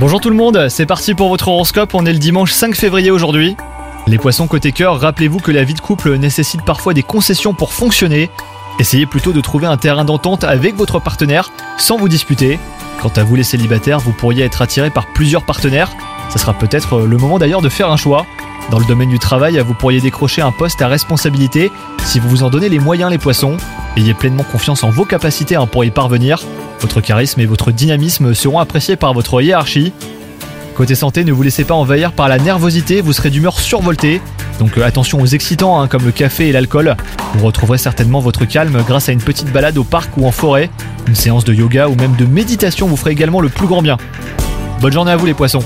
Bonjour tout le monde, c'est parti pour votre horoscope, on est le dimanche 5 février aujourd'hui. Les poissons côté cœur, rappelez-vous que la vie de couple nécessite parfois des concessions pour fonctionner. Essayez plutôt de trouver un terrain d'entente avec votre partenaire sans vous disputer. Quant à vous les célibataires, vous pourriez être attiré par plusieurs partenaires. Ça sera peut-être le moment d'ailleurs de faire un choix. Dans le domaine du travail, vous pourriez décrocher un poste à responsabilité si vous vous en donnez les moyens les poissons. Ayez pleinement confiance en vos capacités hein, pour y parvenir. Votre charisme et votre dynamisme seront appréciés par votre hiérarchie. Côté santé, ne vous laissez pas envahir par la nervosité, vous serez d'humeur survoltée. Donc euh, attention aux excitants hein, comme le café et l'alcool. Vous retrouverez certainement votre calme grâce à une petite balade au parc ou en forêt. Une séance de yoga ou même de méditation vous ferait également le plus grand bien. Bonne journée à vous les poissons